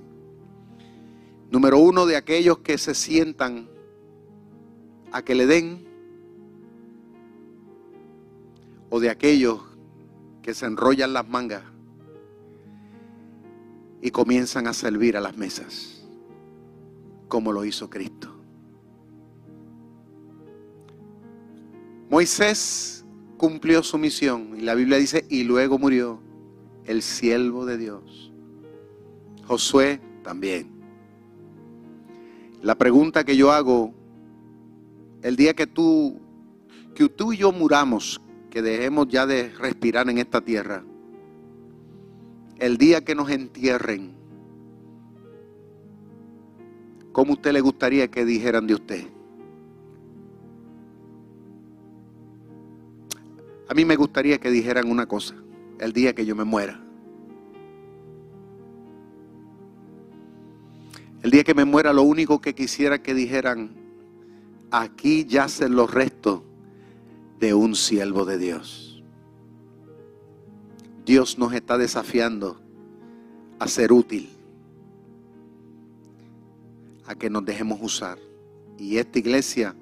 Número uno, de aquellos que se sientan a que le den, o de aquellos que se enrollan las mangas y comienzan a servir a las mesas, como lo hizo Cristo. Moisés cumplió su misión y la Biblia dice, y luego murió el siervo de Dios. Josué también. La pregunta que yo hago, el día que tú, que tú y yo muramos, que dejemos ya de respirar en esta tierra, el día que nos entierren, ¿cómo usted le gustaría que dijeran de usted? A mí me gustaría que dijeran una cosa, el día que yo me muera. El día que me muera, lo único que quisiera que dijeran, aquí yacen los restos de un siervo de Dios. Dios nos está desafiando a ser útil, a que nos dejemos usar. Y esta iglesia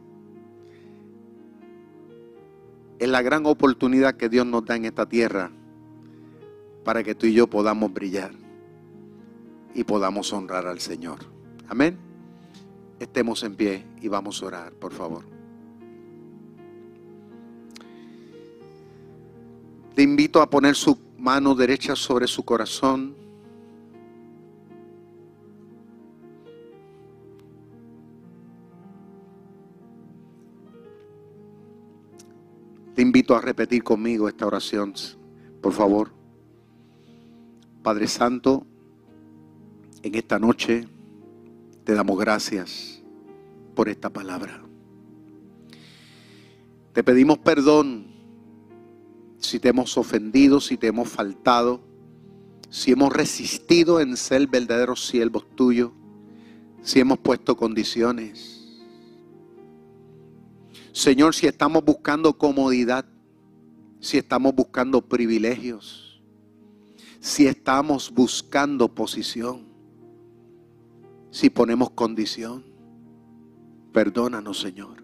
es la gran oportunidad que Dios nos da en esta tierra para que tú y yo podamos brillar y podamos honrar al Señor. Amén. Estemos en pie y vamos a orar, por favor. Le invito a poner su mano derecha sobre su corazón. Invito a repetir conmigo esta oración, por favor. Padre Santo, en esta noche te damos gracias por esta palabra. Te pedimos perdón si te hemos ofendido, si te hemos faltado, si hemos resistido en ser verdaderos siervos tuyos, si hemos puesto condiciones Señor, si estamos buscando comodidad, si estamos buscando privilegios, si estamos buscando posición, si ponemos condición, perdónanos, Señor.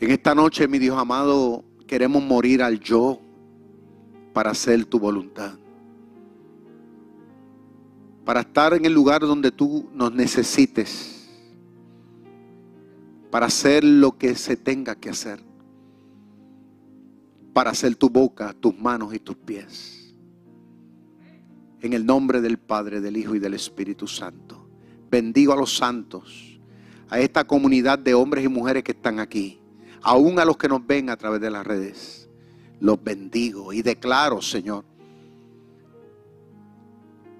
En esta noche, mi Dios amado, queremos morir al yo para hacer tu voluntad. Para estar en el lugar donde tú nos necesites para hacer lo que se tenga que hacer, para hacer tu boca, tus manos y tus pies. En el nombre del Padre, del Hijo y del Espíritu Santo. Bendigo a los santos, a esta comunidad de hombres y mujeres que están aquí, aún a los que nos ven a través de las redes. Los bendigo y declaro, Señor,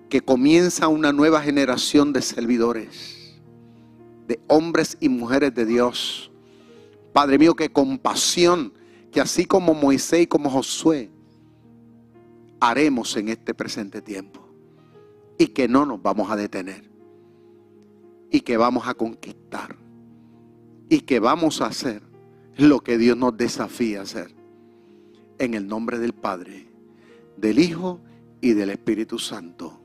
que comienza una nueva generación de servidores de hombres y mujeres de Dios. Padre mío, que compasión, que así como Moisés y como Josué, haremos en este presente tiempo. Y que no nos vamos a detener. Y que vamos a conquistar. Y que vamos a hacer lo que Dios nos desafía a hacer. En el nombre del Padre, del Hijo y del Espíritu Santo.